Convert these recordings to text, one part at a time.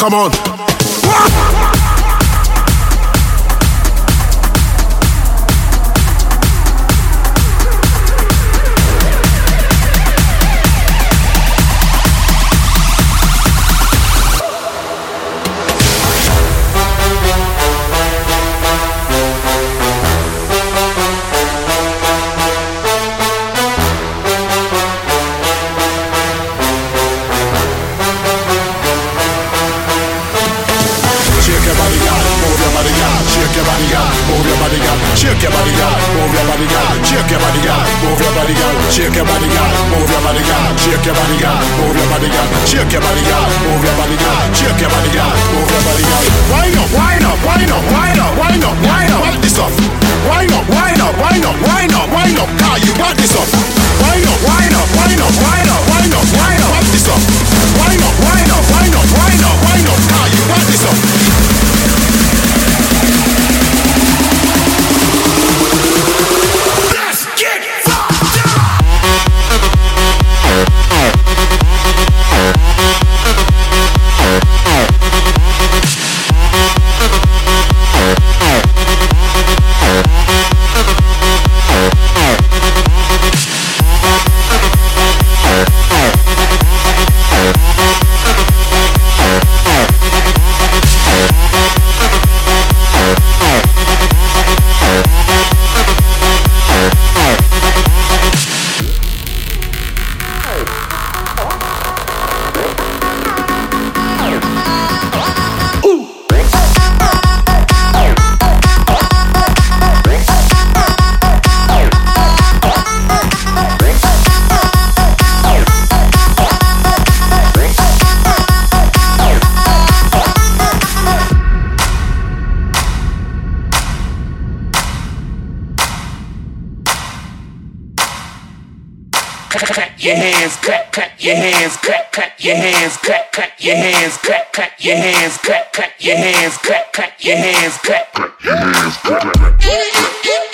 Come on. Shake your body, girl. Move your body, girl. Shake your body, girl. Move your body, girl. Shake your body, girl. Move your body, girl. Shake your body, girl. Move your body, girl. Wind up, wind up, wind up, wind up, wind up, wind up. Back this up. Wind up, wind up, wind up, wind up, wind up. Car, you back this up. Wind up, wind up, wind up, wind up, wind up, wind up. Back this up. Wind up, wind up, wind up, wind up, wind up. Car, you back this up. Clap your hands, clap, clap your hands, clap, clap your hands, clap, clap your hands, clap, clap your hands, clap, clap your hands, clap, clap your hands, clap. Everybody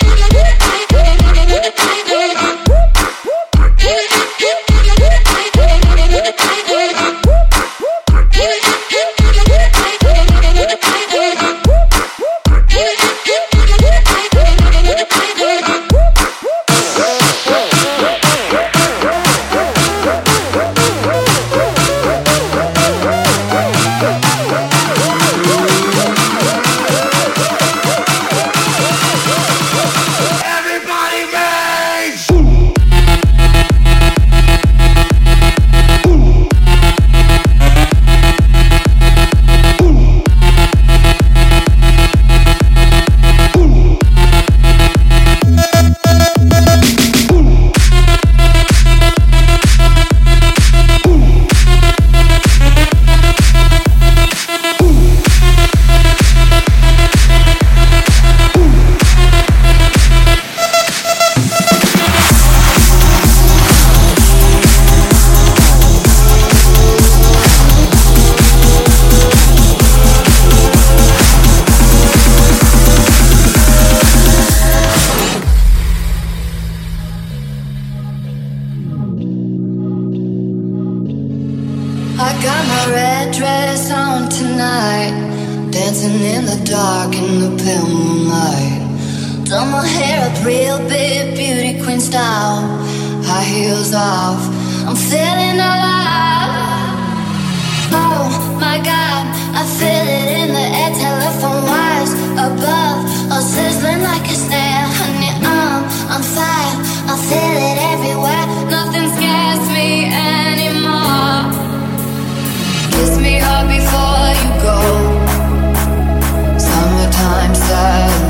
Summertime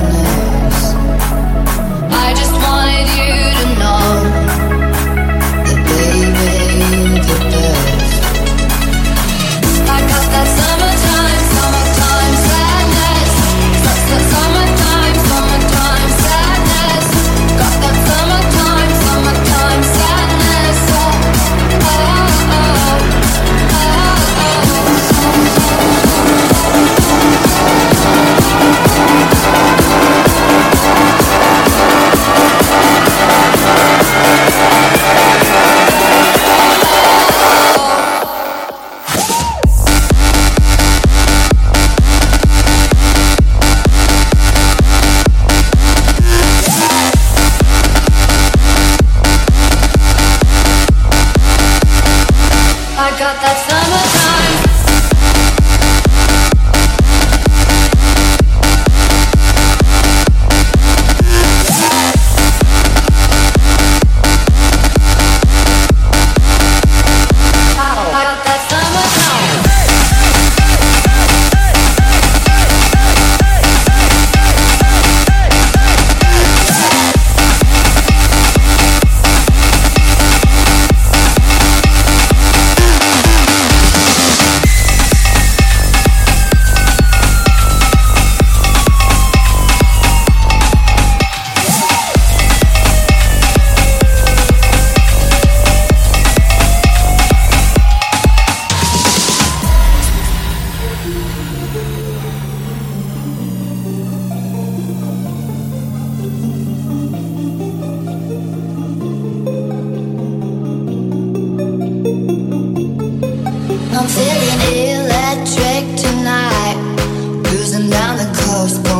down the coast.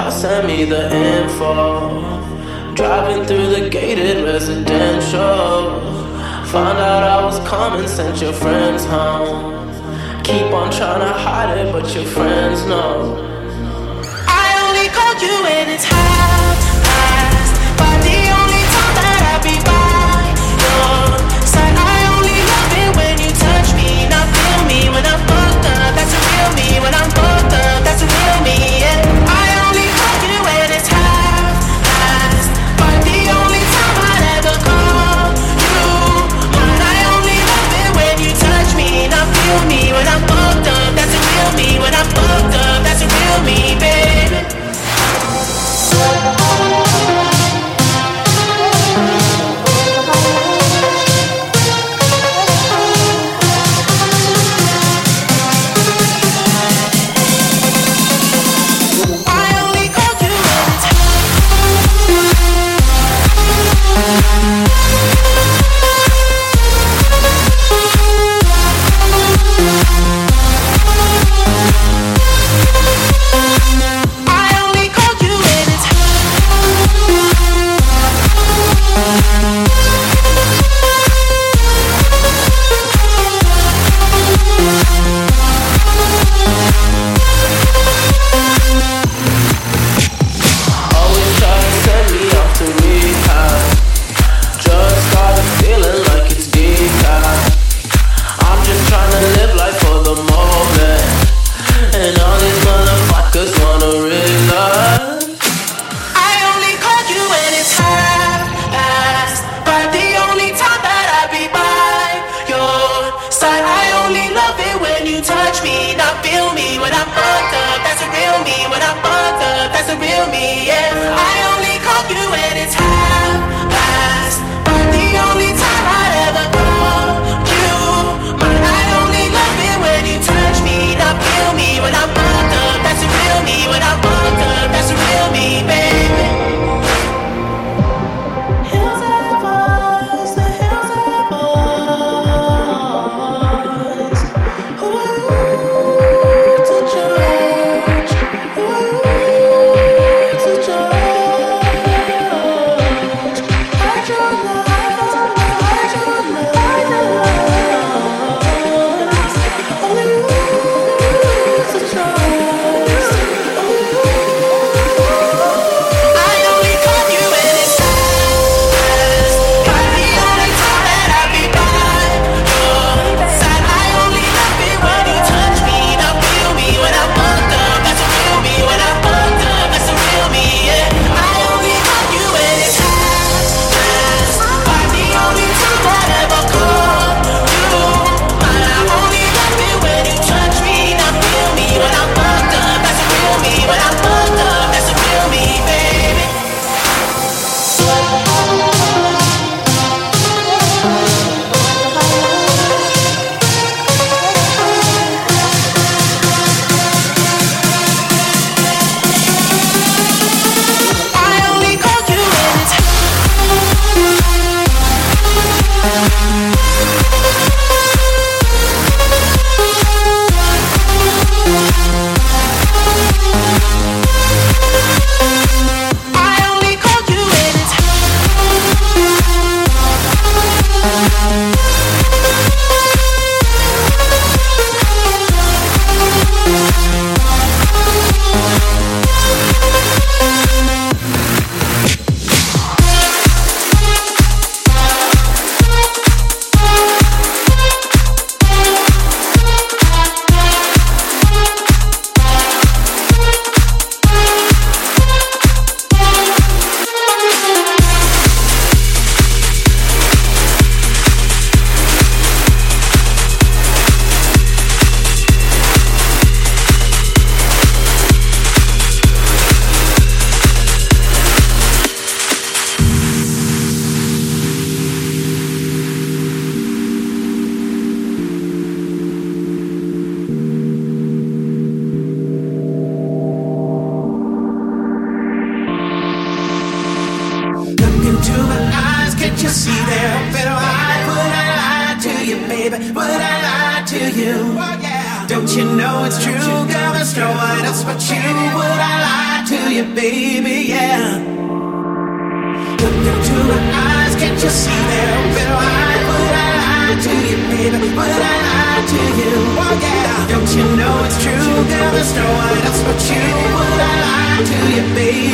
I send me the info. Driving through the gated residential. Found out I was coming, sent your friends home. Keep on trying to hide it, but your friends know. I only called you when it's high.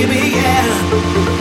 baby, yeah.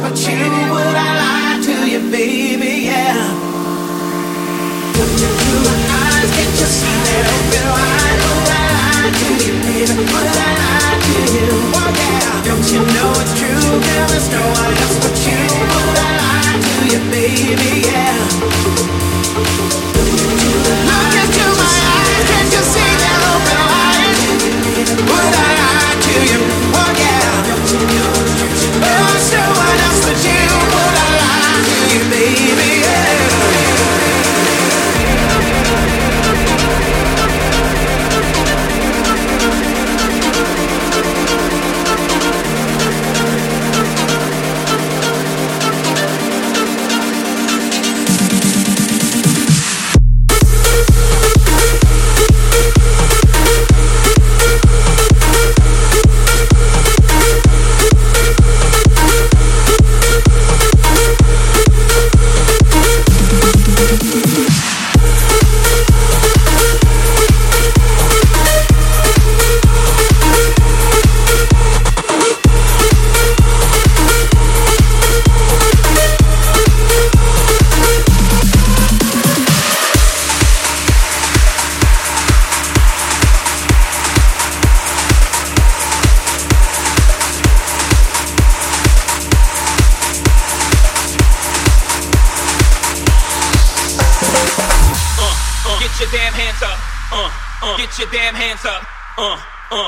but you, would I lie to you, baby? Yeah. Look you through my eyes, can't you see they're open wide? Would I lie to you, baby? Would I lie to you? Oh yeah. Don't you know it's true? Girl, there's no one else but you. Would I lie to you, baby? Yeah.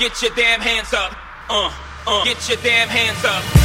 Get your damn hands up. Uh, uh, get your damn hands up.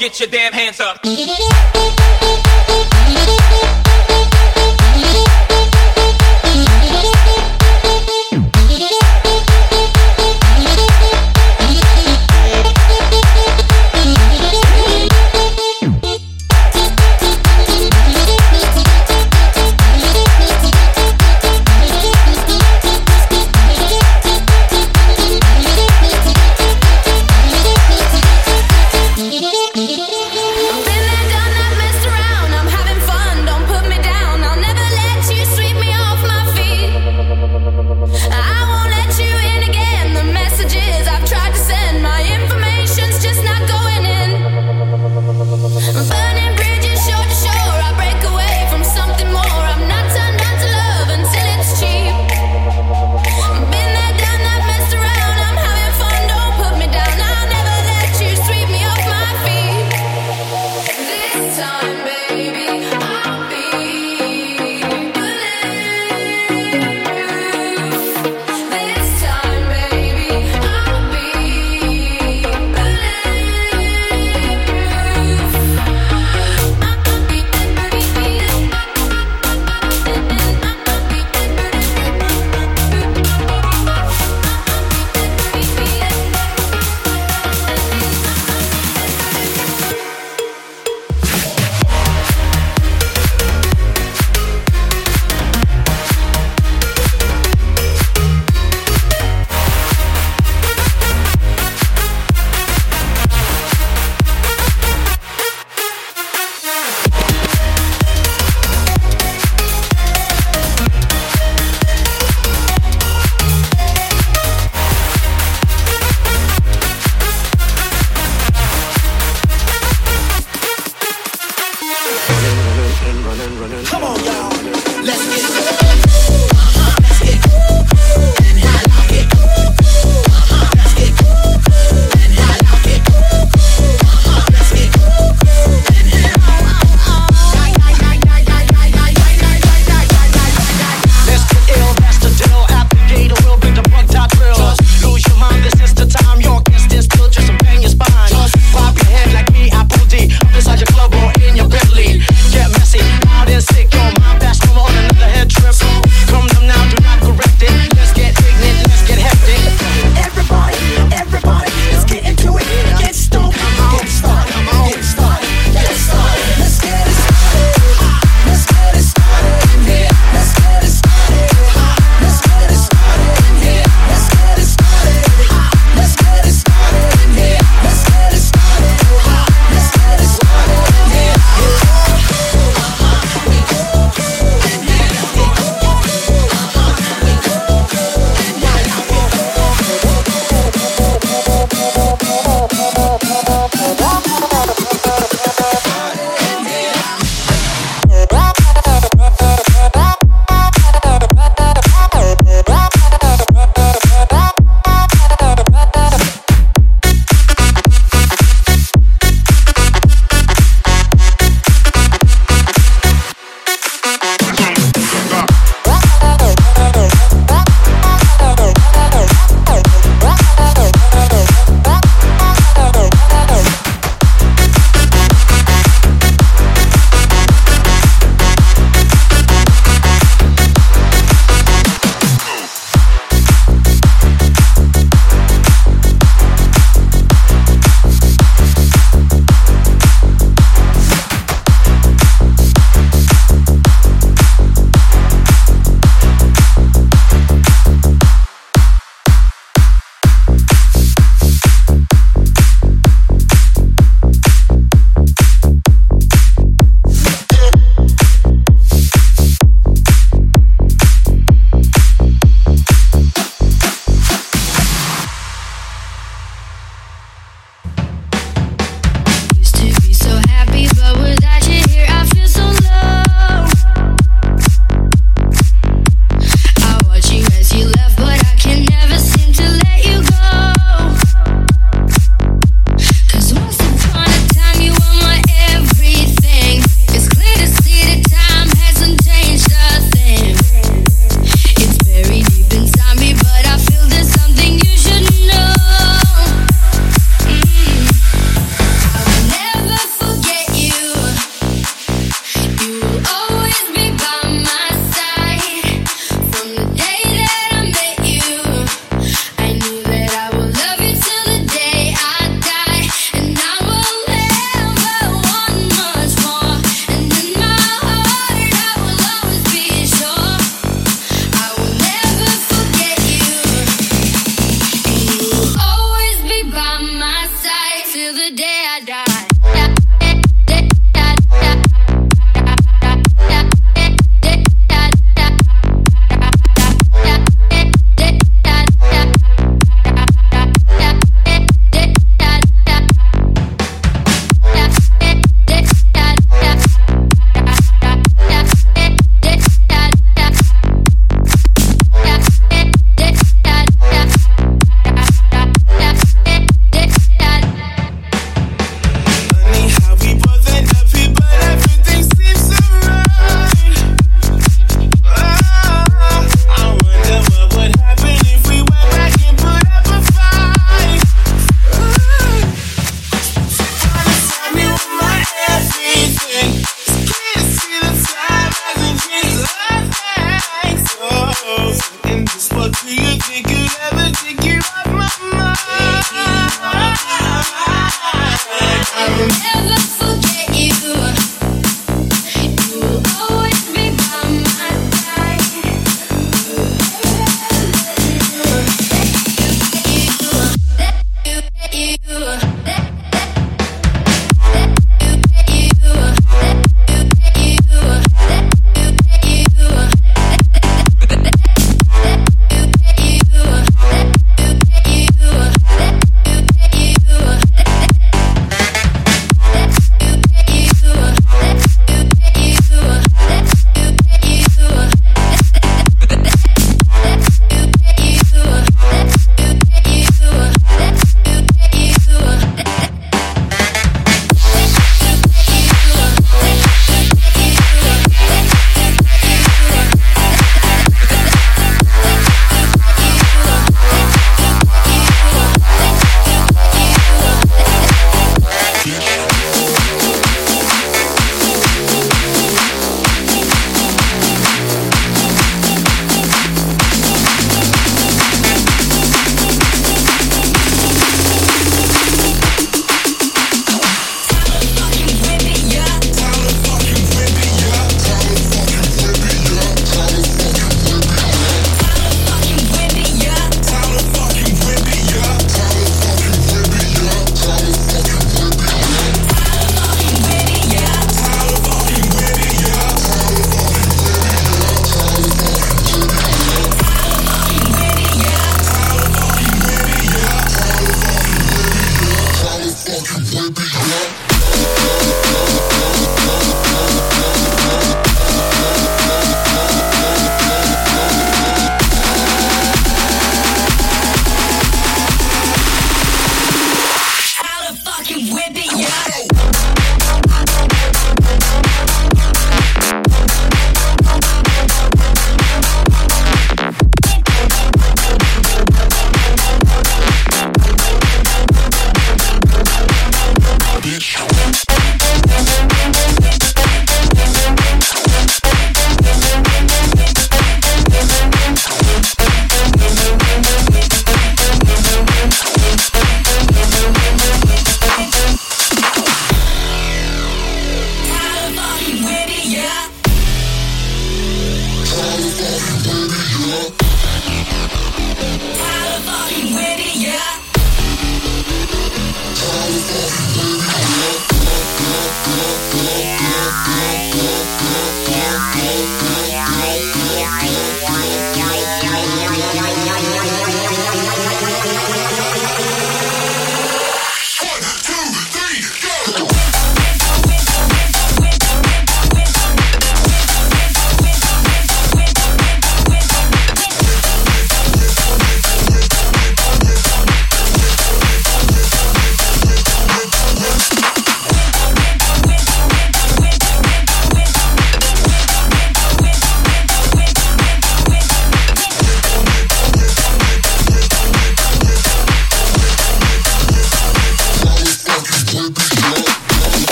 Get your damn hands up. Come on.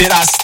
Did I